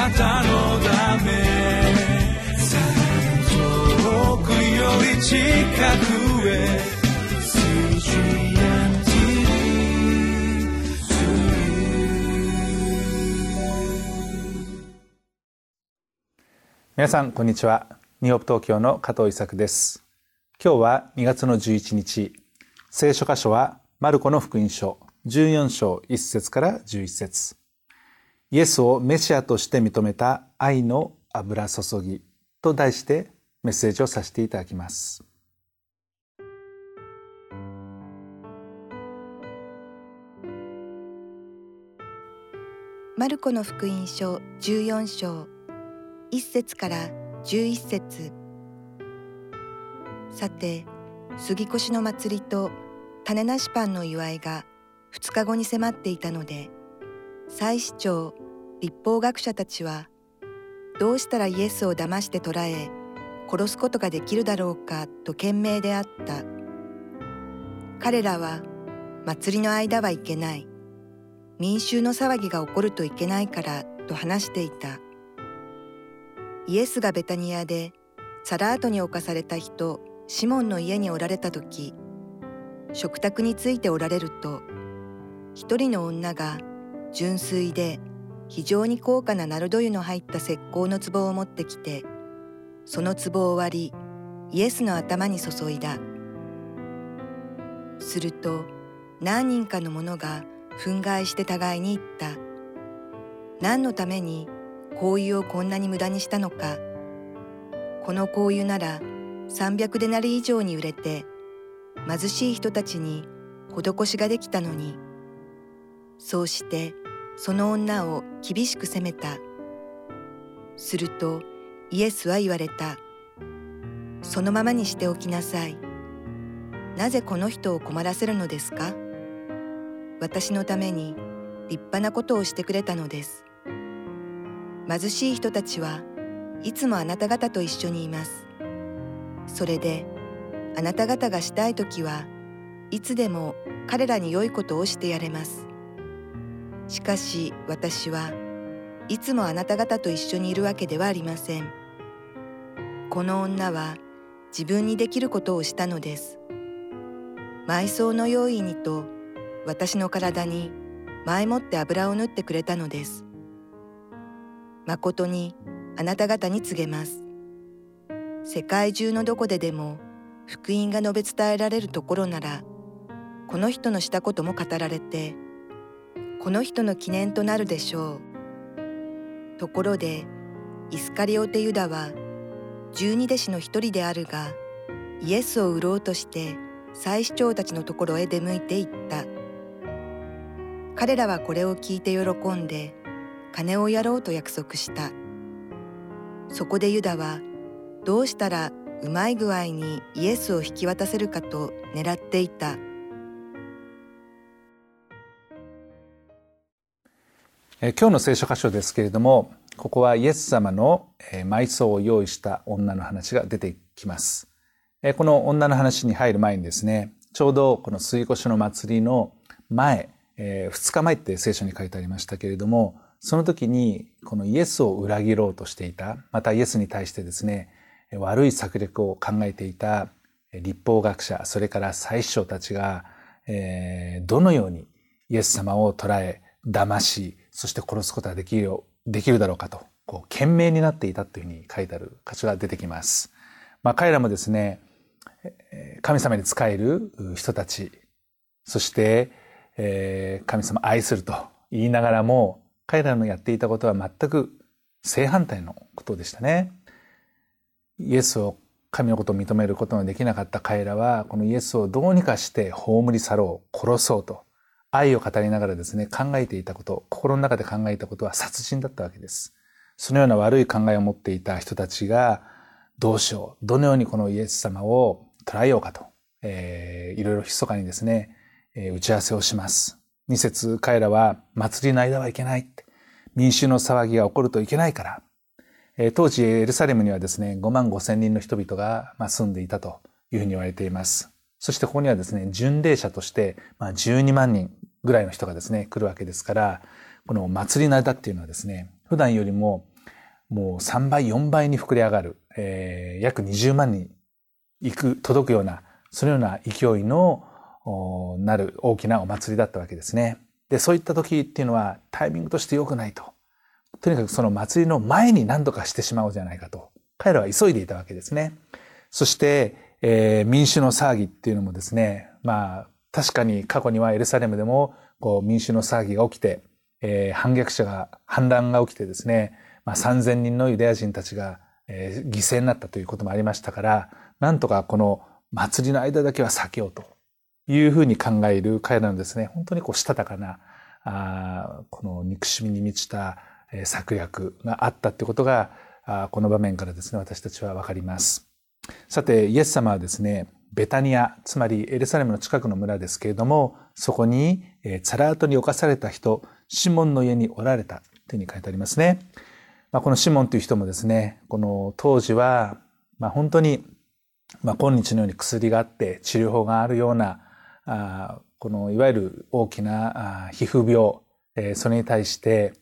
なたのため遠くより近くへ皆さんこんにちは。ニューオープ東京の加藤伊作です。今日は2月の11日。聖書箇所はマルコの福音書。14章1節から11節。イエスをメシアとして認めた愛の油注ぎと題してメッセージをさせていただきます。マルコの福音書14章1節から11節。さて杉越の祭りと種なしパンの祝いが2日後に迫っていたので祭司長立法学者たちはどうしたらイエスを騙して捕らえ殺すことができるだろうかと懸命であった。彼らは祭りの間はいけない。民衆の騒ぎが起こるといけないからと話していた。イエスがベタニアでサラートに侵された人シモンの家におられた時食卓についておられると一人の女が純粋で非常に高価なナルド油の入った石膏の壺を持ってきてその壺を割りイエスの頭に注いだ。すると何人かの者が憤慨して互いに言った。何のために香油をこんなに無駄にしたのか。この香油なら300デナリ以上に売れて貧しい人たちに施しができたのに。そうしてその女を厳しく責めた。するとイエスは言われた。そのままにしておきなさい。なぜこの人を困らせるのですか？私のために立派なことをしてくれたのです。貧しい人たちはいつもあなた方と一緒にいます。それであなた方がしたい時はいつでも彼らに良いことをしてやれます。しかし私はいつもあなた方と一緒にいるわけではありません。この女は自分にできることをしたのです。埋葬の用意にと私の体に前もって油を塗ってくれたのです。誠にあなた方に告げます。世界中のどこででも福音が述べ伝えられるところなら、この人のしたことも語られて、この人の記念となるでしょう。ところで、イスカリオテユダは、十二弟子の一人であるが、イエスを売ろうとして祭司長たちのところへ出向いていった。彼らはこれを聞いて喜んで、金をやろうと約束したそこでユダはどうしたらうまい具合にイエスを引き渡せるかと狙っていたえ今日の聖書箇所ですけれどもここはイエス様の埋葬を用意した女の話が出てきます。この女の話に入る前にですねちょうどこの水越の祭りの前2日前って聖書に書いてありましたけれどもその時にこのイエスを裏切ろうとしていた、またイエスに対してですね、悪い策略を考えていた立法学者、それから祭司長たちが、え、どのようにイエス様を捉え、騙し、そして殺すことができるよできるだろうかと、こう、懸命になっていたというふうに書いてある箇所が出てきます。まあ彼らもですね、神様に仕える人たち、そして、えー、神様愛すると言いながらも、彼らのやっていたことは全く正反対のことでしたね。イエスを神のことを認めることのできなかった彼らは、このイエスをどうにかして葬り去ろう、殺そうと、愛を語りながらですね、考えていたこと、心の中で考えたことは殺人だったわけです。そのような悪い考えを持っていた人たちが、どうしよう、どのようにこのイエス様を捉えようかと、えー、いろいろ密かにですね、えー、打ち合わせをします。二節彼らは祭りの間はいけない。民衆の騒ぎが起こるといけないから。当時エルサレムにはですね、5万5千人の人々が住んでいたというふうに言われています。そしてここにはですね、巡礼者として12万人ぐらいの人がですね、来るわけですから、この祭りの間っていうのはですね、普段よりももう3倍、4倍に膨れ上がる、えー、約20万人行く、届くような、そのような勢いのなる大きなお祭りだったわけですね。で、そういった時っていうのはタイミングとして良くないと。とにかくその祭りの前に何とかしてしまおうじゃないかと。彼らは急いでいたわけですね。そして、えー、民主の騒ぎっていうのもですね、まあ、確かに過去にはエルサレムでもこう民主の騒ぎが起きて、えー、反逆者が、反乱が起きてですね、まあ、3000人のユダヤ人たちが、えー、犠牲になったということもありましたから、なんとかこの祭りの間だけは避けようというふうに考える彼らのですね、本当にこうしたたかな、あこの憎しみに満ちた策略があったってことが、この場面からですね、私たちはわかります。さて、イエス様はですね、ベタニア、つまりエルサレムの近くの村ですけれども、そこに、えサラートに侵された人、シモンの家におられたというふうに書いてありますね。まあ、このシモンという人もですね、この当時は、まあ、本当に、まあ、今日のように薬があって治療法があるような、あこのいわゆる大きなあ皮膚病、えー、それに対して、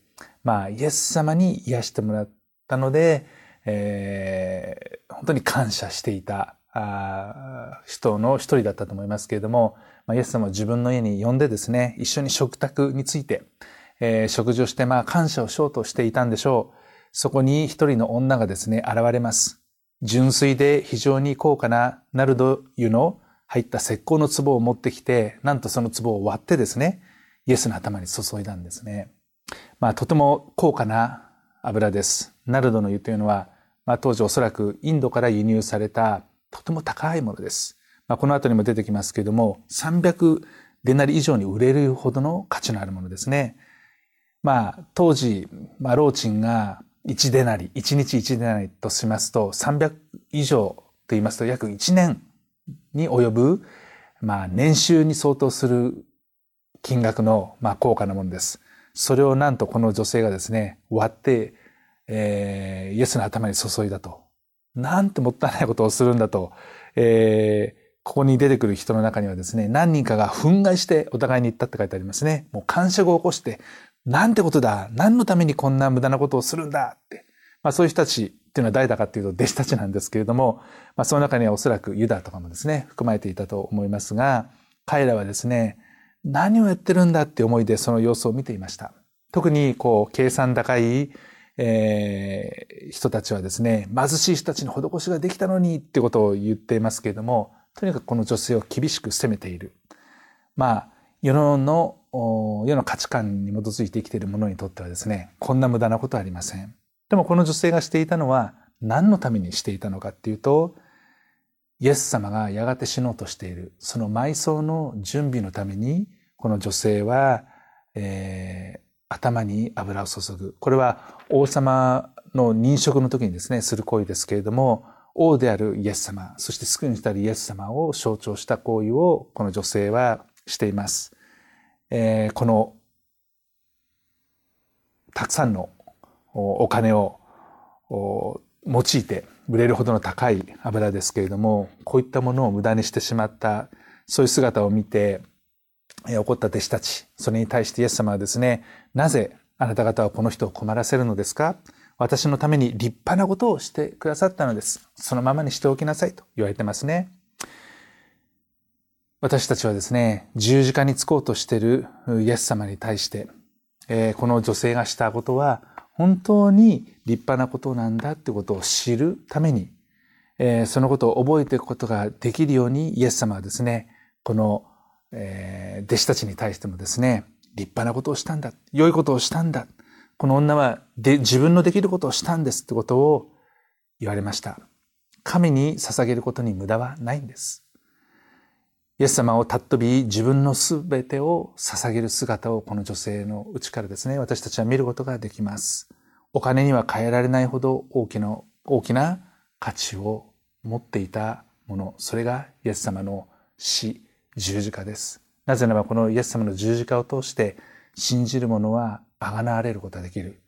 まあ、イエス様に癒してもらったので、えー、本当に感謝していたあ人の一人だったと思いますけれども、まあ、イエス様を自分の家に呼んでですね、一緒に食卓について、えー、食事をして、まあ、感謝をしようとしていたんでしょう。そこに一人の女がですね、現れます。純粋で非常に高価なナルド油の入った石膏の壺を持ってきて、なんとその壺を割ってですね、イエスの頭に注いだんですね。まあ、とても高価な油です。ナルドの油というのは、まあ、当時おそらくインドから輸入されたとても高いものです。まあ、この後にも出てきますけれども、300デナリ以上に売れるほどの価値のあるものですね。まあ、当時、まあ、ローチンが1デナリ、1日1デナリとしますと、300以上と言いますと、約1年に及ぶ、まあ、年収に相当する金額の、まあ、高価なものです。それをなんとこの女性がですね、割って、えー、イエスの頭に注いだと。なんてもったいないことをするんだと。えー、ここに出てくる人の中にはですね、何人かが憤慨してお互いに言ったって書いてありますね。もう感触を起こして、なんてことだ何のためにこんな無駄なことをするんだって。まあそういう人たちっていうのは誰だかっていうと弟子たちなんですけれども、まあその中にはおそらくユダとかもですね、含まれていたと思いますが、彼らはですね、何をやってるんだって思いでその様子を見ていました。特にこう計算高い、えー、人たちはですね、貧しい人たちに施しができたのにってことを言っていますけれども、とにかくこの女性を厳しく責めている。まあ、世の世の価値観に基づいて生きている者にとってはですね、こんな無駄なことはありません。でもこの女性がしていたのは何のためにしていたのかっていうと、イエス様がやがて死のうとしている、その埋葬の準備のために、この女性は、えー、頭に油を注ぐ。これは王様の認職の時にですね、する行為ですけれども、王であるイエス様、そして救いにしたるイエス様を象徴した行為を、この女性はしています。えー、この、たくさんのお金を用いて売れるほどの高い油ですけれども、こういったものを無駄にしてしまった、そういう姿を見て、怒った弟子たち、それに対してイエス様はですね、なぜあなた方はこの人を困らせるのですか？私のために立派なことをしてくださったのです。そのままにしておきなさいと言われてますね。私たちはですね、十字架につこうとしているイエス様に対して、えー、この女性がしたことは本当に立派なことなんだってことを知るために、えー、そのことを覚えていくことができるようにイエス様はですね、この、えー、弟子たちに対してもですね、立派なことをしたんだ。良いことをしたんだ。この女はで自分のできることをしたんですってことを言われました。神に捧げることに無駄はないんです。イエス様を尊び自分のすべてを捧げる姿をこの女性のうちからですね、私たちは見ることができます。お金には変えられないほど大きな、大きな価値を持っていたもの、それがイエス様の死、十字架です。なぜならばこのイエス様の十字架を通して信じる者は贖われることができる。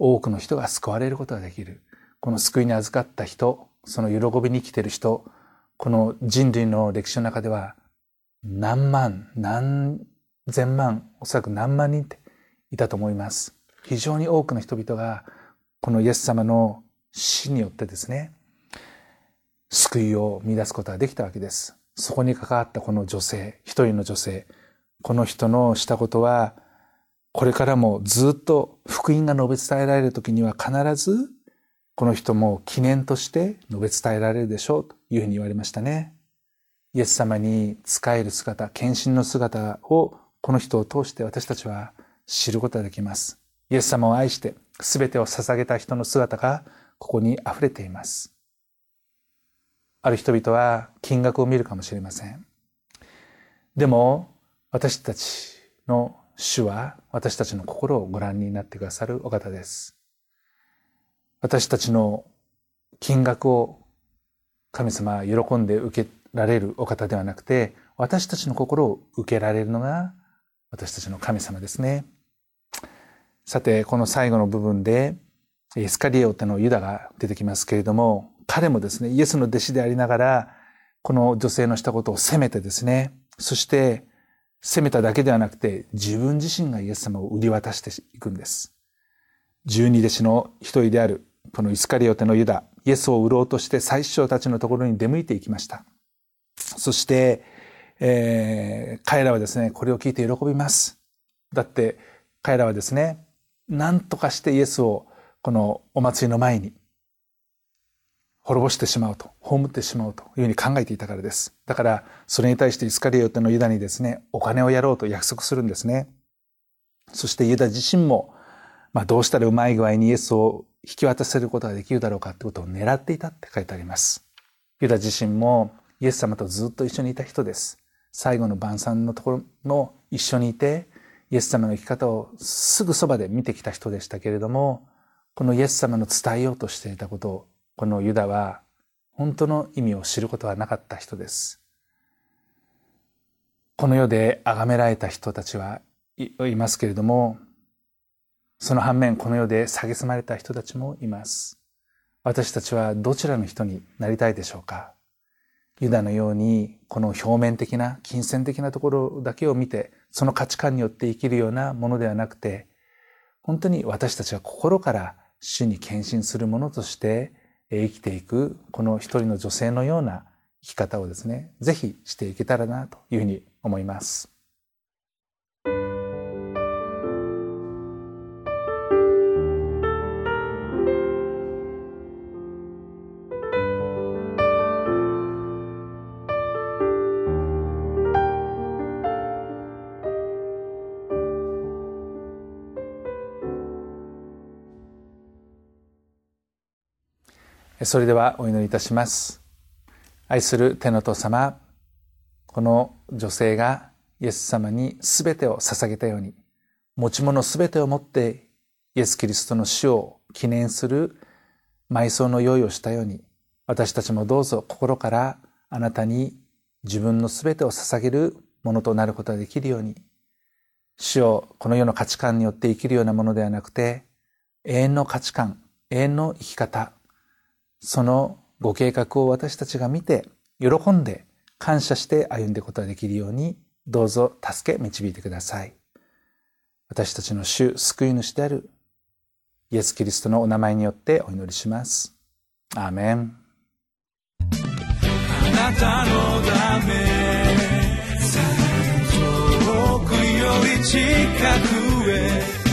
多くの人が救われることができる。この救いに預かった人、その喜びに生きている人、この人類の歴史の中では何万、何千万、おそらく何万人っていたと思います。非常に多くの人々がこのイエス様の死によってですね、救いを見出すことができたわけです。そこに関わったこの女性、一人の女性、この人のしたことは、これからもずっと福音が述べ伝えられる時には必ず、この人も記念として述べ伝えられるでしょうというふうに言われましたね。イエス様に仕える姿、献身の姿をこの人を通して私たちは知ることができます。イエス様を愛して全てを捧げた人の姿がここに溢れています。ある人々は金額を見るかもしれません。でも私たちの主は私たちの心をご覧になってくださるお方です。私たちの金額を神様は喜んで受けられるお方ではなくて私たちの心を受けられるのが私たちの神様ですね。さて、この最後の部分で、イスカリオテのユダが出てきますけれども、彼もですね、イエスの弟子でありながら、この女性のしたことを責めてですね、そして責めただけではなくて、自分自身がイエス様を売り渡していくんです。十二弟子の一人である、このイスカリオテのユダ、イエスを売ろうとして最首長たちのところに出向いていきました。そして、えー、彼らはですね、これを聞いて喜びます。だって、彼らはですね、何とかしてイエスをこのお祭りの前に滅ぼしてしまうと、葬ってしまうというふうに考えていたからです。だから、それに対してイスカリオテのユダにですね、お金をやろうと約束するんですね。そしてユダ自身も、まあどうしたらうまい具合にイエスを引き渡せることができるだろうかってことを狙っていたって書いてあります。ユダ自身もイエス様とずっと一緒にいた人です。最後の晩餐のところの一緒にいて、イエス様の生き方をすぐそばで見てきた人でしたけれども、このイエス様の伝えようとしていたことを、このユダは本当の意味を知ることはなかった人です。この世で崇められた人たちはいますけれども、その反面この世で蔑まれた人たちもいます。私たちはどちらの人になりたいでしょうか？ユダのようにこの表面的な金銭的なところだけを見てその価値観によって生きるようなものではなくて本当に私たちは心から主に献身するものとして生きていくこの一人の女性のような生き方をですねぜひしていけたらなというふうに思います。それではお祈りいたします。愛する天の父様、この女性がイエス様に全てを捧げたように、持ち物全てを持ってイエス・キリストの死を記念する埋葬の用意をしたように、私たちもどうぞ心からあなたに自分の全てを捧げるものとなることができるように、死をこの世の価値観によって生きるようなものではなくて、永遠の価値観、永遠の生き方、そのご計画を私たちが見て、喜んで、感謝して歩んでいくことができるように、どうぞ助け導いてください。私たちの主、救い主であるイエス・キリストのお名前によってお祈りします。アーメン。あなたのため遠くより近くへ